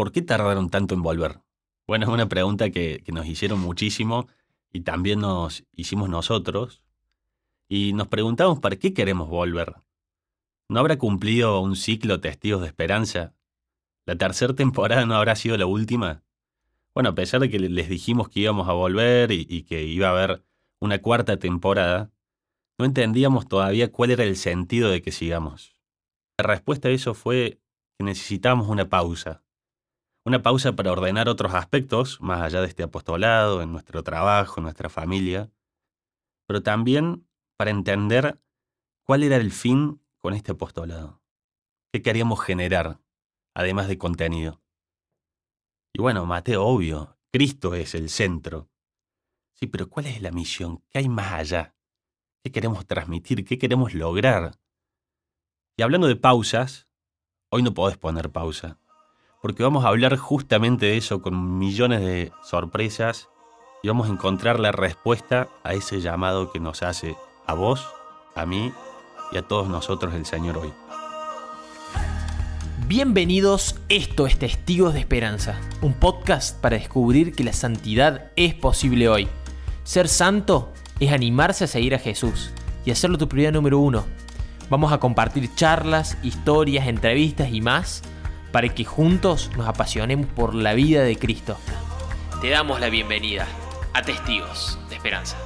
¿por qué tardaron tanto en volver? Bueno, es una pregunta que, nos hicieron muchísimo y también nos hicimos nosotros. Y nos preguntamos, ¿para qué queremos volver? ¿No habrá cumplido un ciclo Testigos de Esperanza? ¿La tercera temporada no habrá sido la última? Bueno, a pesar de que les dijimos que íbamos a volver y, y que iba a haber una cuarta temporada, no entendíamos todavía cuál era el sentido de que sigamos. La respuesta a eso fue que necesitábamos una pausa. Una pausa para ordenar otros aspectos, más allá de este apostolado, en nuestro trabajo, en nuestra familia, pero también para entender cuál era el fin con este apostolado. ¿Qué queríamos generar, además de contenido? Y bueno, Mateo, obvio, Cristo es el centro. Sí, pero ¿cuál es la misión? ¿Qué hay más allá? ¿Qué queremos transmitir? ¿Qué queremos lograr? Y hablando de pausas, hoy no podés poner pausa, porque vamos a hablar justamente de eso con millones de sorpresas y vamos a encontrar la respuesta a ese llamado que nos hace a vos, a mí y a todos nosotros el Señor hoy. Bienvenidos, esto es Testigos de Esperanza, un podcast para descubrir que la santidad es posible hoy. Ser santo es animarse a seguir a Jesús y hacerlo tu prioridad número uno. Vamos a compartir charlas, historias, entrevistas y más para que juntos nos apasionemos por la vida de Cristo. Te damos la bienvenida a Testigos de Esperanza.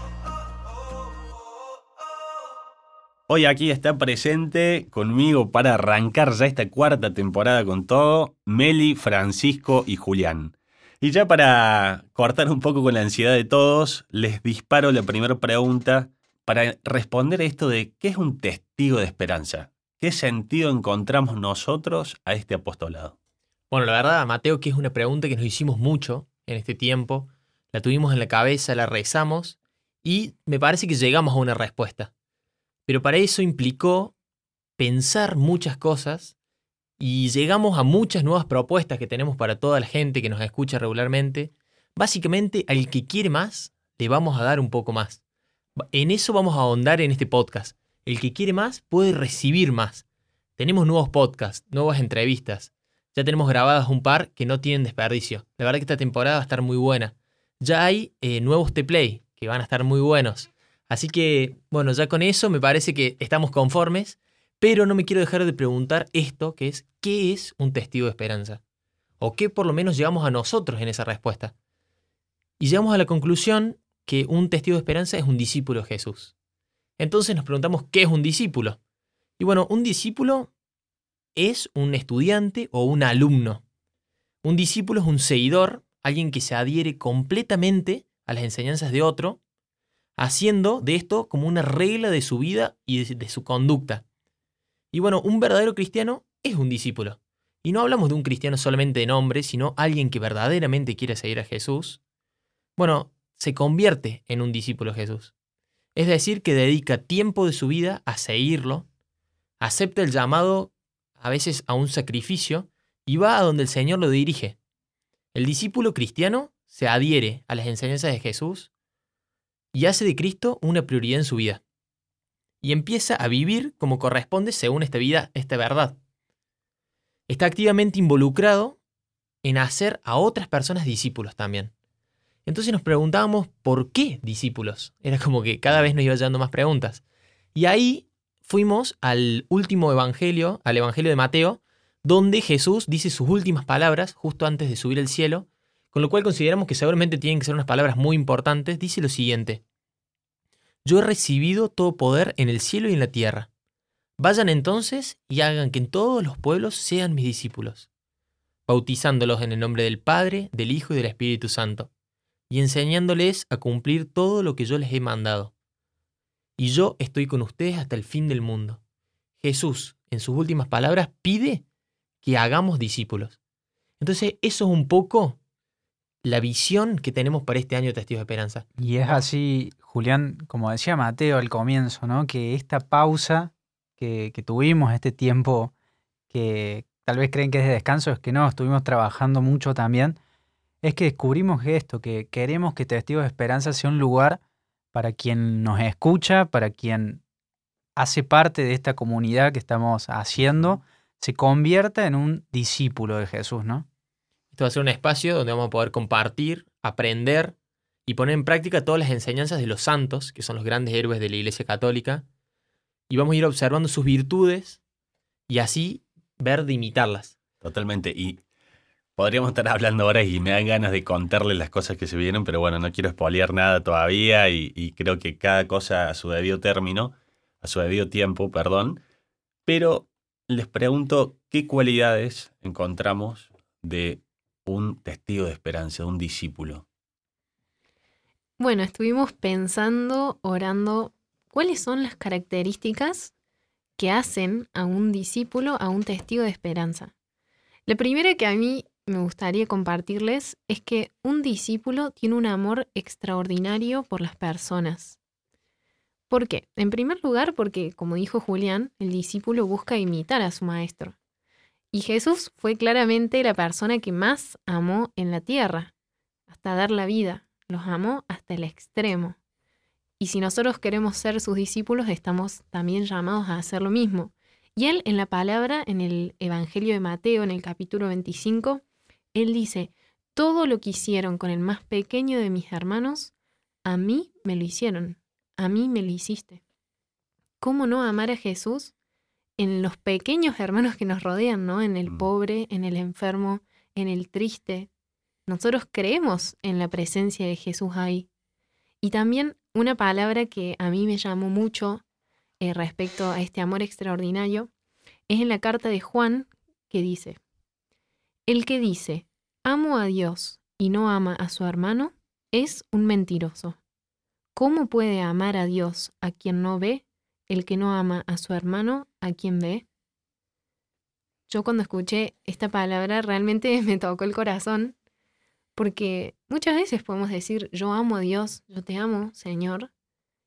Hoy aquí está presente conmigo para arrancar ya esta cuarta temporada con todo, Meli, Francisco y Julián. Y ya para cortar un poco con la ansiedad de todos, les disparo la primera pregunta para responder a esto de qué es un testigo de esperanza. ¿Qué sentido encontramos nosotros a este apostolado? Bueno, la verdad, Mateo, que es una pregunta que nos hicimos mucho en este tiempo. La tuvimos en la cabeza, la rezamos y me parece que llegamos a una respuesta. Pero para eso implicó pensar muchas cosas y llegamos a muchas nuevas propuestas que tenemos para toda la gente que nos escucha regularmente. Básicamente, al que quiere más, le vamos a dar un poco más. En eso vamos a ahondar en este podcast. El que quiere más puede recibir más. Tenemos nuevos podcasts, nuevas entrevistas. Ya tenemos grabadas un par que no tienen desperdicio. La verdad que esta temporada va a estar muy buena. Ya hay eh, nuevos T-Play que van a estar muy buenos. Así que, bueno, ya con eso me parece que estamos conformes, pero no me quiero dejar de preguntar esto, que es, ¿qué es un testigo de esperanza? ¿O qué por lo menos llegamos a nosotros en esa respuesta? Y llegamos a la conclusión que un testigo de esperanza es un discípulo de Jesús. Entonces nos preguntamos, ¿qué es un discípulo? Y bueno, un discípulo es un estudiante o un alumno. Un discípulo es un seguidor, alguien que se adhiere completamente a las enseñanzas de otro haciendo de esto como una regla de su vida y de, su conducta. Y bueno, un verdadero cristiano es un discípulo. Y no hablamos de un cristiano solamente de nombre, sino alguien que verdaderamente quiere seguir a Jesús. Bueno, se convierte en un discípulo Jesús. Es decir, que dedica tiempo de su vida a seguirlo, acepta el llamado a veces a un sacrificio y va a donde el Señor lo dirige. El discípulo cristiano se adhiere a las enseñanzas de Jesús y hace de Cristo una prioridad en su vida. Y empieza a vivir como corresponde según esta vida, esta verdad. Está activamente involucrado en hacer a otras personas discípulos también. Entonces nos preguntábamos, ¿por qué discípulos? Era como que cada vez nos iba llevando más preguntas. Y ahí fuimos al último evangelio, al evangelio de Mateo, donde Jesús dice sus últimas palabras justo antes de subir al cielo, con lo cual consideramos que seguramente tienen que ser unas palabras muy importantes, dice lo siguiente. Yo he recibido todo poder en el cielo y en la tierra. Vayan entonces y hagan que en todos los pueblos sean mis discípulos, bautizándolos en el nombre del Padre, del Hijo y del Espíritu Santo, y enseñándoles a cumplir todo lo que yo les he mandado. Y yo estoy con ustedes hasta el fin del mundo. Jesús, en sus últimas palabras, pide que hagamos discípulos. Entonces, eso es un poco la visión que tenemos para este año de Testigos de Esperanza. Y es así, Julián, como decía Mateo al comienzo, ¿no? que esta pausa que, tuvimos, este tiempo que tal vez creen que es de descanso, es que no, estuvimos trabajando mucho también, es que descubrimos esto, que queremos que Testigos de Esperanza sea un lugar para quien nos escucha, para quien hace parte de esta comunidad que estamos haciendo, se convierta en un discípulo de Jesús, ¿no? Esto va a ser un espacio donde vamos a poder compartir, aprender y poner en práctica todas las enseñanzas de los santos, que son los grandes héroes de la Iglesia Católica, y vamos a ir observando sus virtudes y así ver de imitarlas. Totalmente. Y podríamos estar hablando ahora y me dan ganas de contarles las cosas que se vienen, pero bueno, no quiero espolear nada todavía y, y creo que cada cosa a su debido término, a su debido tiempo, perdón. Pero les pregunto, ¿qué cualidades encontramos de un testigo de esperanza, de un discípulo? Bueno, estuvimos pensando, orando, cuáles son las características que hacen a un discípulo, a un testigo de esperanza. La primera que a mí me gustaría compartirles es que un discípulo tiene un amor extraordinario por las personas. ¿Por qué? En primer lugar, porque, como dijo Julián, el discípulo busca imitar a su maestro. Y Jesús fue claramente la persona que más amó en la tierra, hasta dar la vida. Los amó hasta el extremo. Y si nosotros queremos ser sus discípulos, estamos también llamados a hacer lo mismo. Y él en la palabra, en el Evangelio de Mateo, en el capítulo 25, él dice, todo lo que hicieron con el más pequeño de mis hermanos, a mí me lo hicieron, a mí me lo hiciste. ¿Cómo no amar a Jesús en los pequeños hermanos que nos rodean, ¿no? En el Mm. pobre, en el enfermo, en el triste. Nosotros creemos en la presencia de Jesús ahí. Y también una palabra que a mí me llamó mucho eh, respecto a este amor extraordinario es en la carta de Juan que dice, el que dice, amo a Dios y no ama a su hermano, es un mentiroso. ¿Cómo puede amar a Dios a quien no ve, el que no ama a su hermano a quien ve? Yo cuando escuché esta palabra realmente me tocó el corazón, porque muchas veces podemos decir, yo amo a Dios, yo te amo, Señor.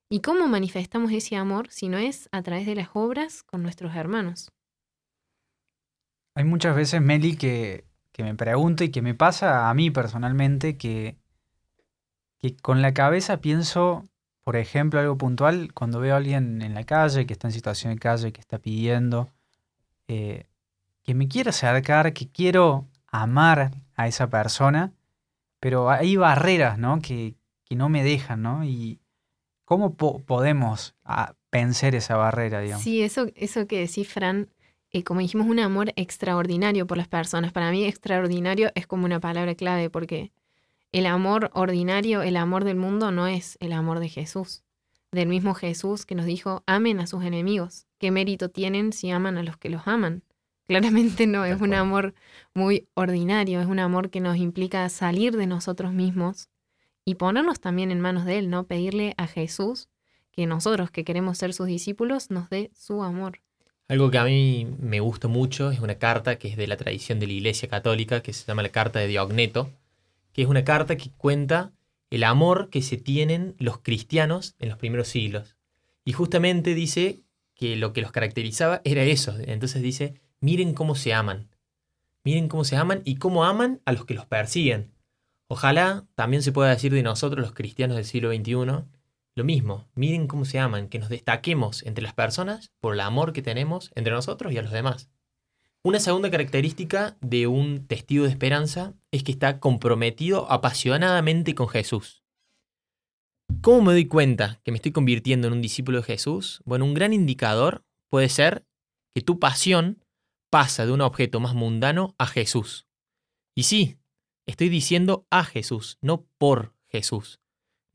¿Y cómo manifestamos ese amor si no es a través de las obras con nuestros hermanos? Hay muchas veces, Meli, que, que me pregunto y que me pasa a mí personalmente que, que con la cabeza pienso, por ejemplo, algo puntual, cuando veo a alguien en la calle, que está en situación de calle, que está pidiendo, eh, que me quiero acercar, que quiero amar a esa persona, pero hay barreras, ¿no? Que, que no me dejan, ¿no? Y cómo po- podemos ah, vencer esa barrera, digamos. Sí, eso, eso que decís, Fran, eh, como dijimos, un amor extraordinario por las personas. Para mí, extraordinario es como una palabra clave porque el amor ordinario, el amor del mundo, no es el amor de Jesús. Del mismo Jesús que nos dijo, amen a sus enemigos. ¿Qué mérito tienen si aman a los que los aman? Claramente no, es un amor muy ordinario, es un amor que nos implica salir de nosotros mismos y ponernos también en manos de Él, ¿no? Pedirle a Jesús que nosotros que queremos ser sus discípulos nos dé su amor. Algo que a mí me gusta mucho es una carta que es de la tradición de la Iglesia Católica, que se llama la Carta de Diogneto, que es una carta que cuenta el amor que se tienen los cristianos en los primeros siglos. Y justamente dice que lo que los caracterizaba era eso. Entonces dice, miren cómo se aman. Miren cómo se aman y cómo aman a los que los persiguen. Ojalá también se pueda decir de nosotros los cristianos del siglo XXI lo mismo. Miren cómo se aman, que nos destaquemos entre las personas por el amor que tenemos entre nosotros y a los demás. Una segunda característica de un testigo de esperanza es que está comprometido apasionadamente con Jesús. ¿Cómo me doy cuenta que me estoy convirtiendo en un discípulo de Jesús? Bueno, un gran indicador puede ser que tu pasión pasa de un objeto más mundano a Jesús. Y sí, estoy diciendo a Jesús, no por Jesús.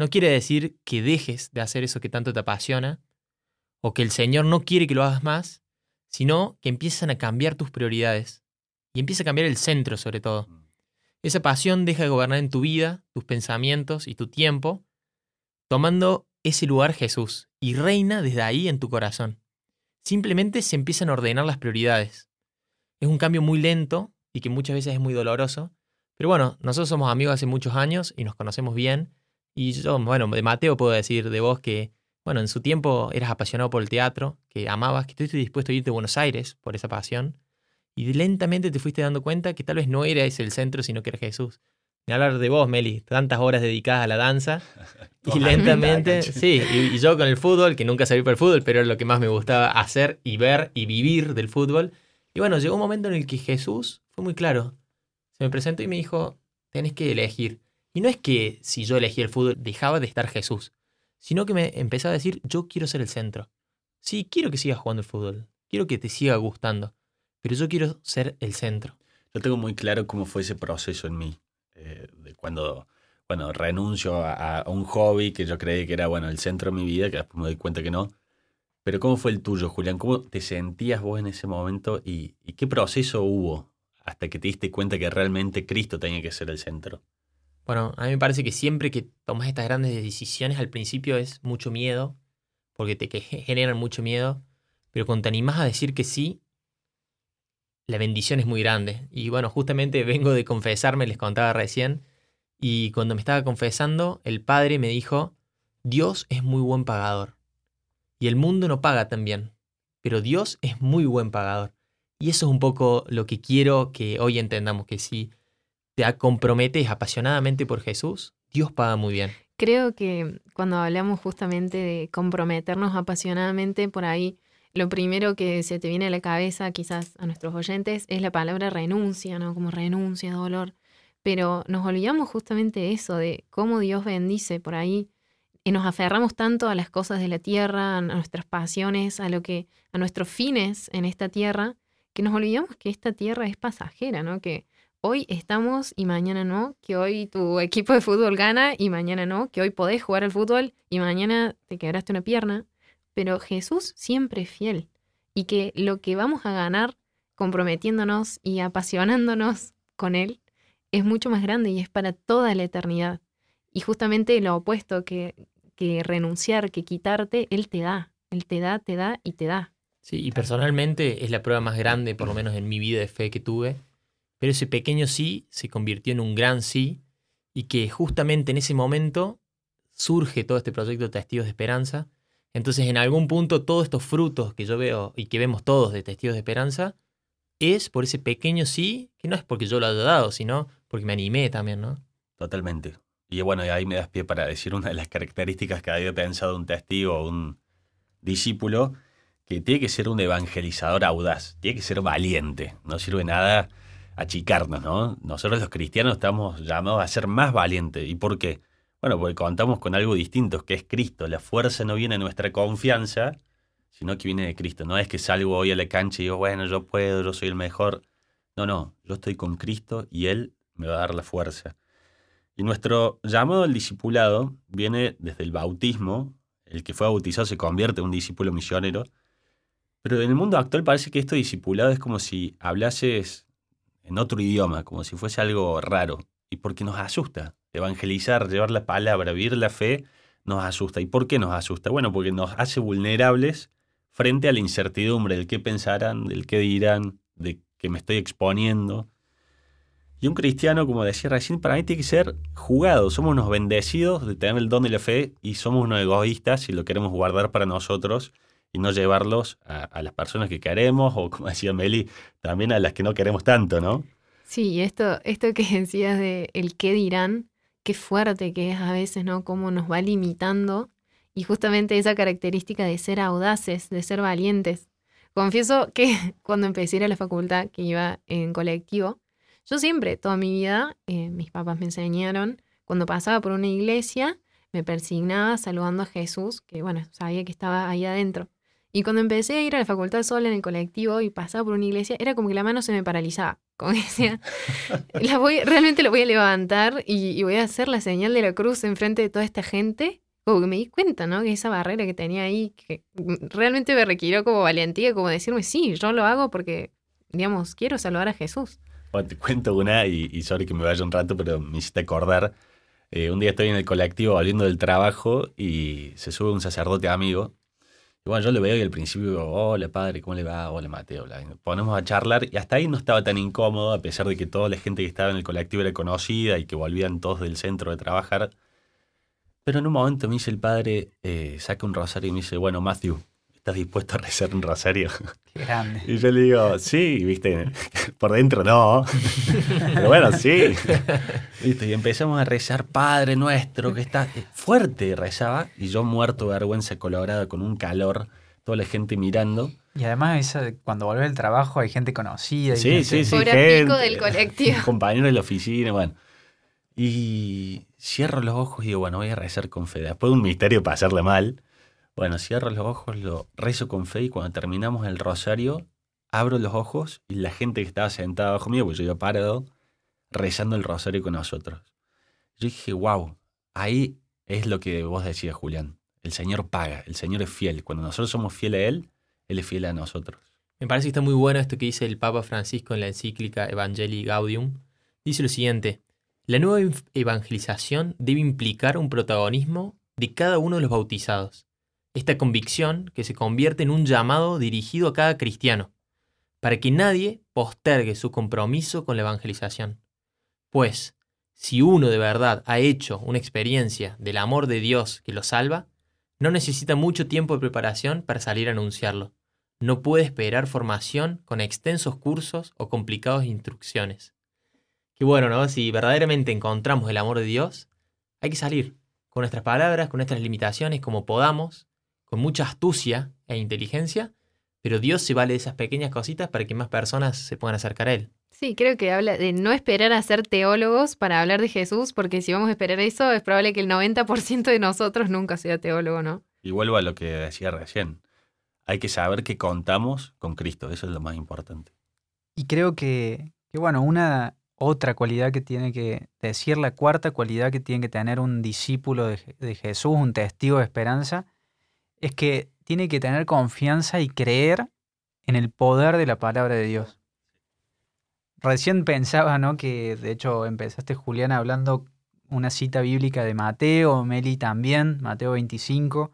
No quiere decir que dejes de hacer eso que tanto te apasiona o que el Señor no quiere que lo hagas más, sino que empiezan a cambiar tus prioridades y empieza a cambiar el centro sobre todo. Esa pasión deja de gobernar en tu vida, tus pensamientos y tu tiempo, tomando ese lugar Jesús y reina desde ahí en tu corazón. Simplemente se empiezan a ordenar las prioridades. Es un cambio muy lento y que muchas veces es muy doloroso, pero bueno, nosotros somos amigos hace muchos años y nos conocemos bien. Y yo, bueno, de Mateo puedo decir de vos que, bueno, en su tiempo eras apasionado por el teatro, que amabas, que estuviste dispuesto a irte a Buenos Aires por esa pasión. Y lentamente te fuiste dando cuenta que tal vez no era ese el centro, sino que era Jesús. Ni hablar de vos, Meli, tantas horas dedicadas a la danza. y lentamente, sí, y, y yo con el fútbol, que nunca salí por el fútbol, pero era lo que más me gustaba hacer y ver y vivir del fútbol. Y bueno, llegó un momento en el que Jesús fue muy claro. se me presentó y me dijo, tenés que elegir. Y no es que si yo elegí el fútbol dejaba de estar Jesús, sino que me empezaba a decir, yo quiero ser el centro. Sí, quiero que sigas jugando el fútbol, quiero que te siga gustando, pero yo quiero ser el centro. Yo tengo muy claro cómo fue ese proceso en mí, eh, de cuando bueno, renuncio a, un hobby que yo creí que era bueno el centro de mi vida, que después me doy cuenta que no. Pero ¿cómo fue el tuyo, Julián? ¿Cómo te sentías vos en ese momento y, y qué proceso hubo hasta que te diste cuenta que realmente Cristo tenía que ser el centro? Bueno, a mí me parece que siempre que tomas estas grandes decisiones al principio es mucho miedo, porque te generan mucho miedo, pero cuando te animas a decir que sí, la bendición es muy grande. Y bueno, justamente vengo de confesarme, les contaba recién, y cuando me estaba confesando, el padre me dijo, Dios es muy buen pagador. Y el mundo no paga tan bien, pero Dios es muy buen pagador. Y eso es un poco lo que quiero que hoy entendamos, que si te comprometes apasionadamente por Jesús, Dios paga muy bien. Creo que cuando hablamos justamente de comprometernos apasionadamente por ahí, lo primero que se te viene a la cabeza, quizás a nuestros oyentes, es la palabra renuncia, ¿no? Como renuncia, dolor. Pero nos olvidamos justamente eso, de cómo Dios bendice por ahí. Y nos aferramos tanto a las cosas de la tierra, a nuestras pasiones, a lo que, a nuestros fines en esta tierra, que nos olvidamos que esta tierra es pasajera, ¿no? Que hoy estamos y mañana no, que hoy tu equipo de fútbol gana y mañana no, que hoy podés jugar al fútbol y mañana te quebraste una pierna. Pero Jesús siempre es fiel y que lo que vamos a ganar comprometiéndonos y apasionándonos con Él es mucho más grande y es para toda la eternidad. Y justamente lo opuesto que, que renunciar, que quitarte, Él te da. Él te da, te da y te da. Sí, y personalmente es la prueba más grande, por lo menos en mi vida de fe que tuve. Pero ese pequeño sí se convirtió en un gran sí y que justamente en ese momento surge todo este proyecto de Testigos de Esperanza. Entonces, en algún punto, todos estos frutos que yo veo y que vemos todos de Testigos de Esperanza es por ese pequeño sí, que no es porque yo lo haya dado, sino porque me animé también, ¿no? Totalmente. Y bueno, ahí me das pie para decir una de las características que había pensado un testigo o un discípulo, que tiene que ser un evangelizador audaz, tiene que ser valiente. No sirve nada achicarnos, ¿no? Nosotros los cristianos estamos llamados a ser más valientes. ¿Y por qué? Bueno, porque contamos con algo distinto, que es Cristo. La fuerza no viene de nuestra confianza, sino que viene de Cristo. No es que salgo hoy a la cancha y digo, bueno, yo puedo, yo soy el mejor. No, no, yo estoy con Cristo y Él me va a dar la fuerza. Y nuestro llamado al discipulado viene desde el bautismo. El que fue bautizado se convierte en un discípulo misionero. Pero en el mundo actual parece que esto discipulado es como si hablases en otro idioma, como si fuese algo raro. Y porque nos asusta. Evangelizar, llevar la palabra, vivir la fe, nos asusta. ¿Y por qué nos asusta? Bueno, porque nos hace vulnerables frente a la incertidumbre del qué pensarán, del qué dirán, de que me estoy exponiendo. Y un cristiano, como decía recién, para mí tiene que ser jugado. Somos unos bendecidos de tener el don de la fe y somos unos egoístas y lo queremos guardar para nosotros y no llevarlos a, las personas que queremos o, como decía Meli, también a las que no queremos tanto, ¿no? Sí, esto, esto que decías de el qué dirán, qué fuerte que es a veces, ¿no? Cómo nos va limitando y justamente esa característica de ser audaces, de ser valientes. Confieso que cuando empecé a ir a la facultad, que iba en colectivo, yo siempre, toda mi vida, eh, mis papás me enseñaron, cuando pasaba por una iglesia, me persignaba saludando a Jesús, que bueno, sabía que estaba ahí adentro. Y cuando empecé a ir a la facultad sola en el colectivo y pasaba por una iglesia, era como que la mano se me paralizaba. Como decía, la voy, realmente la voy a levantar y, y, voy a hacer la señal de la cruz enfrente de toda esta gente. Como que me di cuenta, ¿no? Que esa barrera que tenía ahí, que realmente me requirió como valentía, como decirme, sí, yo lo hago porque, digamos, quiero saludar a Jesús. Bueno, te cuento una y, y sorry que me vaya un rato, pero me hiciste acordar. Eh, un día estoy en el colectivo volviendo del trabajo y se sube un sacerdote amigo. Y bueno, yo le veo y al principio digo, hola padre, ¿cómo le va? Hola Mateo. Ponemos a charlar y hasta ahí no estaba tan incómodo, a pesar de que toda la gente que estaba en el colectivo era conocida y que volvían todos del centro de trabajar. Pero en un momento me dice el padre, eh, saca un rosario y me dice, bueno, Matthew, ¿estás dispuesto a rezar un rosario? Qué grande. Y yo le digo, sí, viste, por dentro no. Pero bueno, sí. ¿Viste? Y empezamos a rezar, Padre nuestro, que está fuerte, rezaba. Y yo muerto de vergüenza colorada con un calor, toda la gente mirando. Y además esa- cuando volvés del trabajo hay gente conocida. y Sí, gente- sí, sí. Hora gente, del colectivo. Compañero de la oficina, bueno. Y cierro los ojos y digo, bueno, voy a rezar con fe. Después de un misterio para hacerle mal. Bueno, cierro los ojos, lo rezo con fe y cuando terminamos el rosario, abro los ojos y la gente que estaba sentada abajo mío, pues yo iba parado, rezando el rosario con nosotros. Yo dije, wow, ahí es lo que vos decías, Julián. El Señor paga, el Señor es fiel. Cuando nosotros somos fieles a Él, Él es fiel a nosotros. Me parece que está muy bueno esto que dice el Papa Francisco en la encíclica Evangelii Gaudium. Dice lo siguiente, la nueva evangelización debe implicar un protagonismo de cada uno de los bautizados. Esta convicción que se convierte en un llamado dirigido a cada cristiano, para que nadie postergue su compromiso con la evangelización. Pues, si uno de verdad ha hecho una experiencia del amor de Dios que lo salva, no necesita mucho tiempo de preparación para salir a anunciarlo no puede esperar formación con extensos cursos o complicadas instrucciones. Qué bueno, ¿no? Si verdaderamente encontramos el amor de Dios, hay que salir con nuestras palabras, con nuestras limitaciones, como podamos, con mucha astucia e inteligencia, pero Dios se vale de esas pequeñas cositas para que más personas se puedan acercar a Él. Sí, creo que habla de no esperar a ser teólogos para hablar de Jesús, porque si vamos a esperar eso, es probable que el 90% de nosotros nunca sea teólogo, ¿no? Y vuelvo a lo que decía recién. Hay que saber que contamos con Cristo, eso es lo más importante. Y creo que, que, bueno, una otra cualidad que tiene que decir, la cuarta cualidad que tiene que tener un discípulo de Jesús, un testigo de esperanza, es que tiene que tener confianza y creer en el poder de la palabra de Dios. Recién pensaba, ¿no? Que de hecho empezaste, Julián, hablando una cita bíblica de Mateo, Meli también, Mateo 25.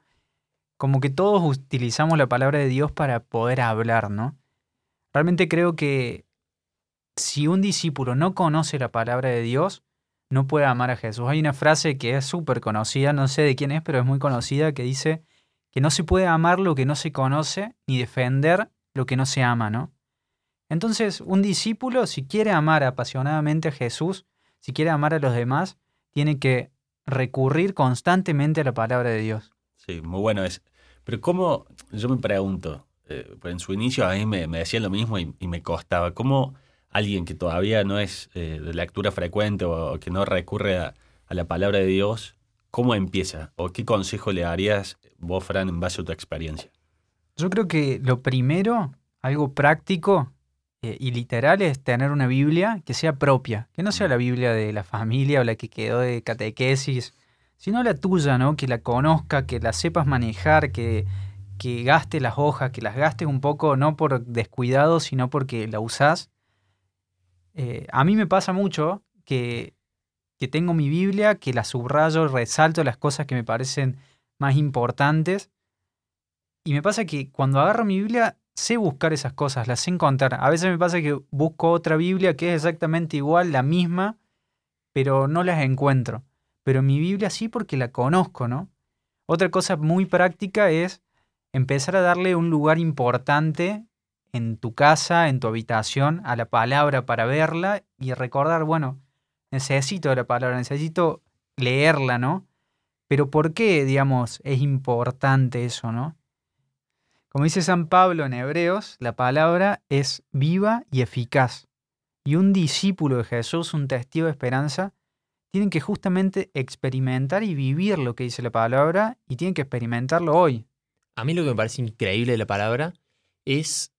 Como que todos utilizamos la palabra de Dios para poder hablar, ¿no? Realmente creo que si un discípulo no conoce la palabra de Dios, no puede amar a Jesús. Hay una frase que es súper conocida, no sé de quién es, pero es muy conocida, que dice que no se puede amar lo que no se conoce, ni defender lo que no se ama, ¿no? Entonces, un discípulo, si quiere amar apasionadamente a Jesús, si quiere amar a los demás, tiene que recurrir constantemente a la palabra de Dios. Sí, muy bueno es. Pero cómo, yo me pregunto, eh, en su inicio a mí me, me decían lo mismo y, me costaba, ¿cómo alguien que todavía no es eh, de lectura frecuente o, que no recurre a la palabra de Dios, cómo empieza? ¿O qué consejo le darías vos, Fran, en base a tu experiencia? Yo creo que lo primero, algo práctico eh, y literal, es tener una Biblia que sea propia, que no sea la Biblia de la familia o la que quedó de catequesis, sino la tuya, ¿no? Que la conozca, que la sepas manejar, que, que gaste las hojas, que las gastes un poco no por descuidado, sino porque la usás. Eh, a mí me pasa mucho que, que tengo mi Biblia, que la subrayo, resalto las cosas que me parecen más importantes. Y me pasa que cuando agarro mi Biblia, sé buscar esas cosas, las sé encontrar. A veces me pasa que busco otra Biblia que es exactamente igual, la misma, pero no las encuentro. Pero mi Biblia sí porque la conozco, ¿no? Otra cosa muy práctica es empezar a darle un lugar importante en tu casa, en tu habitación, a la palabra para verla y recordar, bueno, necesito la palabra, necesito leerla, ¿no? Pero ¿por qué, digamos, es importante eso, ¿no? Como dice San Pablo en Hebreos, la palabra es viva y eficaz. Y un discípulo de Jesús, un testigo de esperanza, tienen que justamente experimentar y vivir lo que dice la palabra y tienen que experimentarlo hoy. A mí lo que me parece increíble de la palabra es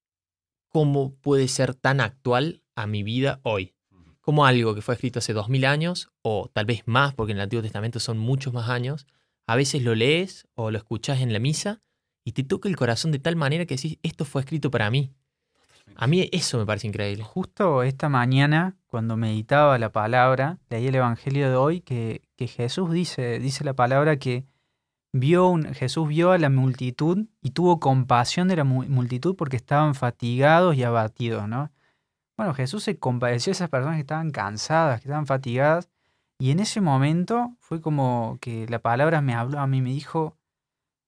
cómo puede ser tan actual a mi vida hoy. Como algo que fue escrito hace dos mil años, o tal vez más, porque en el Antiguo Testamento son muchos más años, a veces lo lees o lo escuchas en la misa y te toca el corazón de tal manera que decís, esto fue escrito para mí. A mí eso me parece increíble. Justo esta mañana, cuando meditaba la palabra, leí el Evangelio de hoy, que, que Jesús dice, dice la palabra que vio un, Jesús vio a la multitud y tuvo compasión de la mu- multitud porque estaban fatigados y abatidos, ¿no? Bueno, Jesús se compadeció de esas personas que estaban cansadas, que estaban fatigadas, y en ese momento fue como que la palabra me habló a mí, me dijo,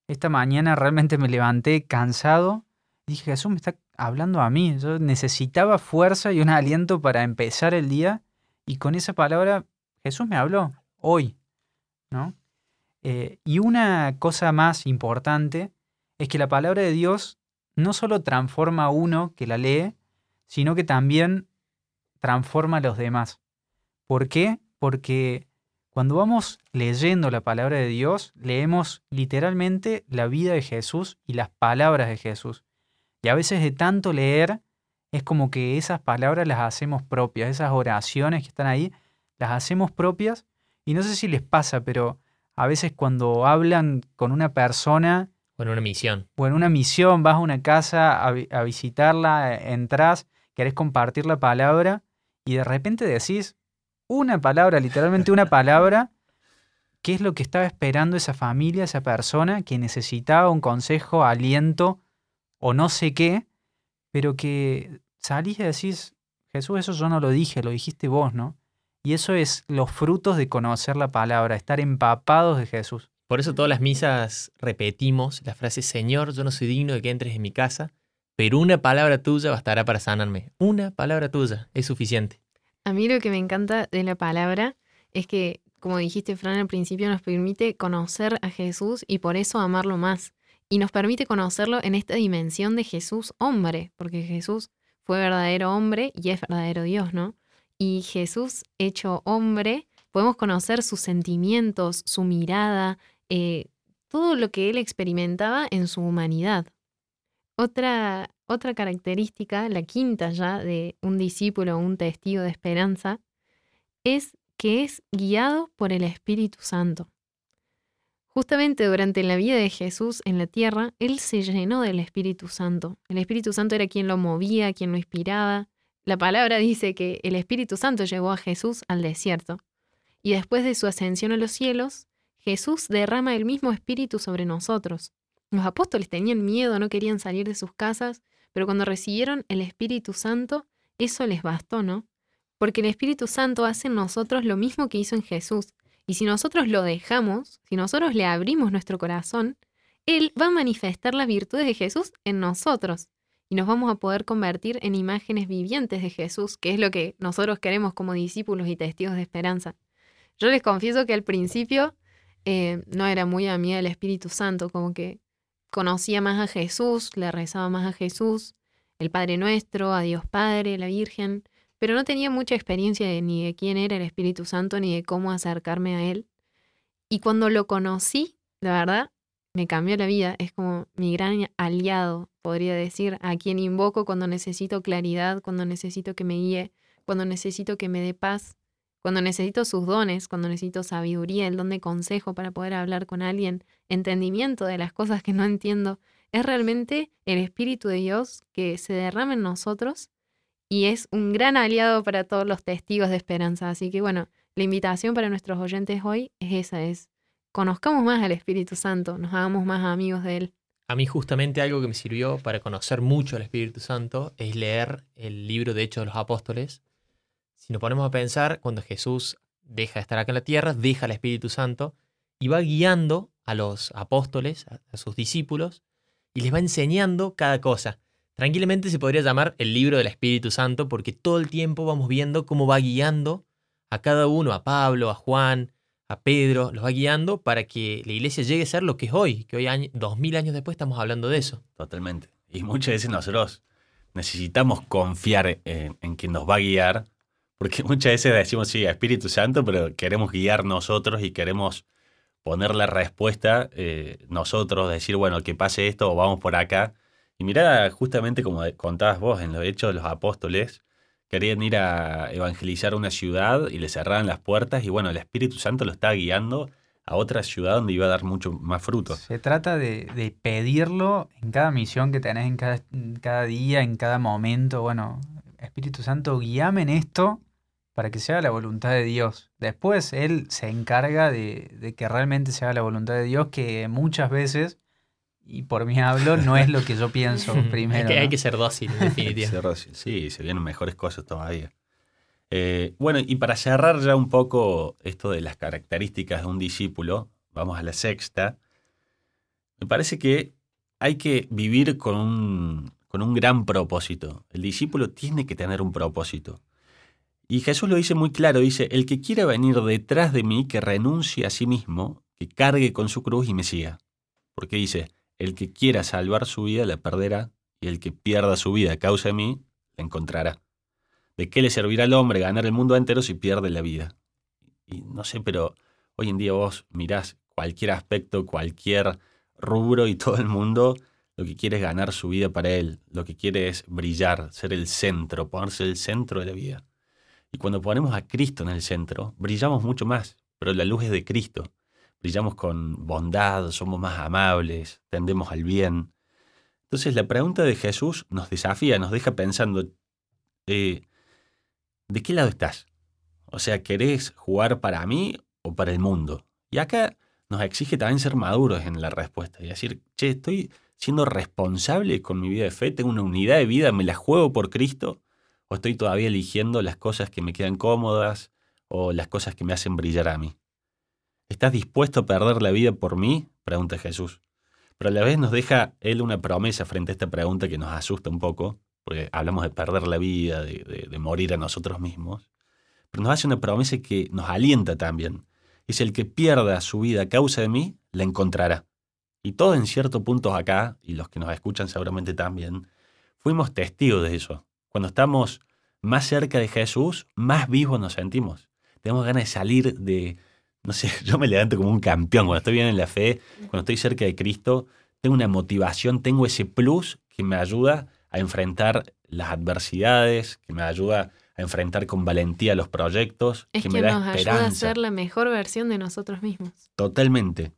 esta mañana realmente me levanté cansado, dije, Jesús me está hablando a mí, yo necesitaba fuerza y un aliento para empezar el día, y con esa palabra Jesús me habló hoy, ¿no? Eh, y una cosa más importante es que la palabra de Dios no solo transforma a uno que la lee, sino que también transforma a los demás. ¿Por qué? Porque cuando vamos leyendo la palabra de Dios, leemos literalmente la vida de Jesús y las palabras de Jesús. Y a veces de tanto leer, es como que esas palabras las hacemos propias, esas oraciones que están ahí, las hacemos propias. Y no sé si les pasa, pero a veces cuando hablan con una persona... O en una misión. O en una misión, vas a una casa a, a visitarla, entras, querés compartir la palabra y de repente decís una palabra, literalmente una palabra, qué es lo que estaba esperando esa familia, esa persona que necesitaba un consejo, aliento o no sé qué, pero que salís y decís, Jesús, eso yo no lo dije, lo dijiste vos, ¿no? Y eso es los frutos de conocer la palabra, estar empapados de Jesús. Por eso todas las misas repetimos la frase, Señor, yo no soy digno de que entres en mi casa, pero una palabra tuya bastará para sanarme. Una palabra tuya es suficiente. A mí lo que me encanta de la palabra es que, como dijiste, Fran, al principio nos permite conocer a Jesús y por eso amarlo más. Y nos permite conocerlo en esta dimensión de Jesús hombre, porque Jesús fue verdadero hombre y es verdadero Dios, ¿no? Y Jesús hecho hombre, podemos conocer sus sentimientos, su mirada, eh, todo lo que él experimentaba en su humanidad. Otra, otra característica, la quinta ya de un discípulo o un testigo de esperanza, es que es guiado por el Espíritu Santo. Justamente durante la vida de Jesús en la tierra, Él se llenó del Espíritu Santo. El Espíritu Santo era quien lo movía, quien lo inspiraba. La palabra dice que el Espíritu Santo llevó a Jesús al desierto. Y después de su ascensión a los cielos, Jesús derrama el mismo Espíritu sobre nosotros. Los apóstoles tenían miedo, no querían salir de sus casas, pero cuando recibieron el Espíritu Santo, eso les bastó, ¿no? Porque el Espíritu Santo hace en nosotros lo mismo que hizo en Jesús. Y si nosotros lo dejamos, si nosotros le abrimos nuestro corazón, Él va a manifestar las virtudes de Jesús en nosotros. Y nos vamos a poder convertir en imágenes vivientes de Jesús, que es lo que nosotros queremos como discípulos y testigos de esperanza. Yo les confieso que al principio eh, no era muy a mí el Espíritu Santo, como que conocía más a Jesús, le rezaba más a Jesús, el Padre Nuestro, a Dios Padre, la Virgen, pero no tenía mucha experiencia ni de quién era el Espíritu Santo ni de cómo acercarme a Él. Y cuando lo conocí, la verdad, me cambió la vida. Es como mi gran aliado, podría decir, a quien invoco cuando necesito claridad, cuando necesito que me guíe, cuando necesito que me dé paz, cuando necesito sus dones, cuando necesito sabiduría, el don de consejo para poder hablar con alguien, entendimiento de las cosas que no entiendo, es realmente el Espíritu de Dios que se derrama en nosotros y es un gran aliado para todos los testigos de esperanza. Así que bueno, la invitación para nuestros oyentes hoy es esa, es conozcamos más al Espíritu Santo, nos hagamos más amigos de Él. A mí justamente algo que me sirvió para conocer mucho al Espíritu Santo es leer el libro de Hechos de los Apóstoles, si nos ponemos a pensar, cuando Jesús deja de estar acá en la tierra, deja al Espíritu Santo y va guiando a los apóstoles, a, sus discípulos, y les va enseñando cada cosa. Tranquilamente se podría llamar el libro del Espíritu Santo porque todo el tiempo vamos viendo cómo va guiando a cada uno, a Pablo, a Juan, a Pedro, los va guiando para que la iglesia llegue a ser lo que es hoy, que hoy, dos mil años después, estamos hablando de eso. Totalmente. Y muchas veces nosotros necesitamos confiar en, en quien nos va a guiar porque muchas veces decimos, sí, Espíritu Santo, pero queremos guiar nosotros y queremos poner la respuesta eh, nosotros, decir, bueno, que pase esto o vamos por acá. Y mira, justamente como contabas vos en los hechos de los apóstoles, querían ir a evangelizar una ciudad y le cerraban las puertas y bueno, el Espíritu Santo lo está guiando a otra ciudad donde iba a dar mucho más fruto. Se trata de, pedirlo en cada misión que tenés, en cada, en cada, día, en cada momento. Bueno, Espíritu Santo, guíame en esto para que sea la voluntad de Dios. Después Él se encarga de, que realmente sea la voluntad de Dios, que muchas veces, y por mí hablo, no es lo que yo pienso primero. hay, que, hay que ser dócil, en definitiva. ser dócil, sí, se vienen mejores cosas todavía. Eh, bueno, y para cerrar ya un poco esto de las características de un discípulo, vamos a la sexta, me parece que hay que vivir con un, con un gran propósito. El discípulo tiene que tener un propósito. Y Jesús lo dice muy claro, dice, el que quiera venir detrás de mí, que renuncie a sí mismo, que cargue con su cruz y me siga. Porque dice, el que quiera salvar su vida la perderá, y el que pierda su vida a causa de mí, la encontrará. ¿De qué le servirá al hombre ganar el mundo entero si pierde la vida? Y no sé, pero hoy en día vos mirás cualquier aspecto, cualquier rubro y todo el mundo lo que quiere es ganar su vida para él, lo que quiere es brillar, ser el centro, ponerse el centro de la vida. Y cuando ponemos a Cristo en el centro, brillamos mucho más, pero la luz es de Cristo. Brillamos con bondad, somos más amables, tendemos al bien. Entonces la pregunta de Jesús nos desafía, nos deja pensando, eh, ¿de qué lado estás? O sea, ¿querés jugar para mí o para el mundo? Y acá nos exige también ser maduros en la respuesta y decir, che, estoy siendo responsable con mi vida de fe, tengo una unidad de vida, me la juego por Cristo, o estoy todavía eligiendo las cosas que me quedan cómodas o las cosas que me hacen brillar a mí. ¿Estás dispuesto a perder la vida por mí? pregunta Jesús. Pero a la vez nos deja él una promesa frente a esta pregunta que nos asusta un poco, porque hablamos de perder la vida, de, morir a nosotros mismos. Pero nos hace una promesa que nos alienta también es el que pierda su vida a causa de mí, la encontrará. Y todos en cierto punto acá, y los que nos escuchan seguramente también, fuimos testigos de eso. Cuando estamos más cerca de Jesús, más vivos nos sentimos. Tenemos ganas de salir de, no sé, yo me levanto como un campeón. Cuando estoy bien en la fe, cuando estoy cerca de Cristo, tengo una motivación, tengo ese plus que me ayuda a enfrentar las adversidades, que me ayuda a enfrentar con valentía los proyectos, es que, que, me da nos esperanza. ayuda a ser la mejor versión de nosotros mismos. Totalmente.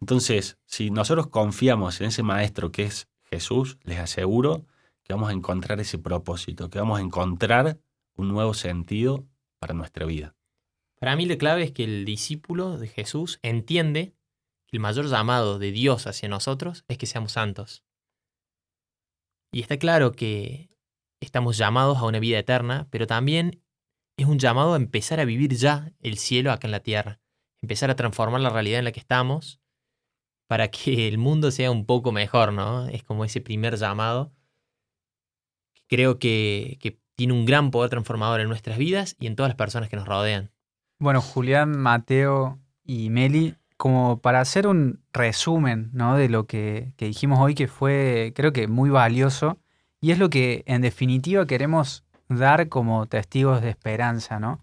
Entonces, si nosotros confiamos en ese maestro que es Jesús, les aseguro que vamos a encontrar ese propósito, que vamos a encontrar un nuevo sentido para nuestra vida. Para mí la clave es que el discípulo de Jesús entiende que el mayor llamado de Dios hacia nosotros es que seamos santos. Y está claro que estamos llamados a una vida eterna, pero también es un llamado a empezar a vivir ya el cielo acá en la tierra, empezar a transformar la realidad en la que estamos para que el mundo sea un poco mejor, ¿no? Es como ese primer llamado. Creo que, tiene un gran poder transformador en nuestras vidas y en todas las personas que nos rodean. Bueno, Julián, Mateo y Meli, como para hacer un resumen ¿no? de lo que, que dijimos hoy, que fue creo que muy valioso, y es lo que en definitiva queremos dar como testigos de esperanza, ¿no?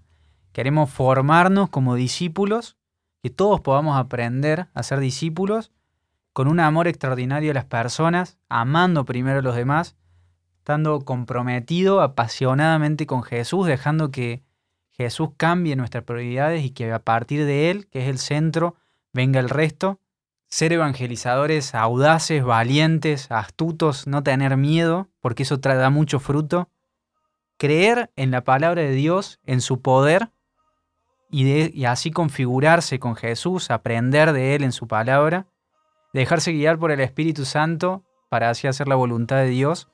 Queremos formarnos como discípulos, que todos podamos aprender a ser discípulos con un amor extraordinario a las personas, amando primero a los demás, estando comprometido apasionadamente con Jesús, dejando que Jesús cambie nuestras prioridades y que a partir de Él, que es el centro, venga el resto. Ser evangelizadores audaces, valientes, astutos, no tener miedo, porque eso da mucho fruto. Creer en la palabra de Dios, en su poder, y, y así configurarse con Jesús, aprender de Él en su palabra. Dejarse guiar por el Espíritu Santo para así hacer la voluntad de Dios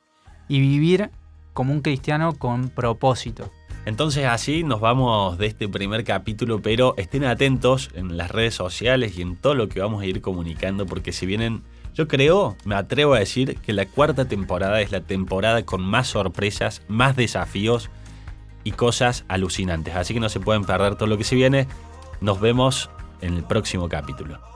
y vivir como un cristiano con propósito. Entonces así nos vamos de este primer capítulo, pero estén atentos en las redes sociales y en todo lo que vamos a ir comunicando, porque si vienen, yo creo, me atrevo a decir que la cuarta temporada es la temporada con más sorpresas, más desafíos y cosas alucinantes. Así que no se pueden perder todo lo que se viene. Nos vemos en el próximo capítulo.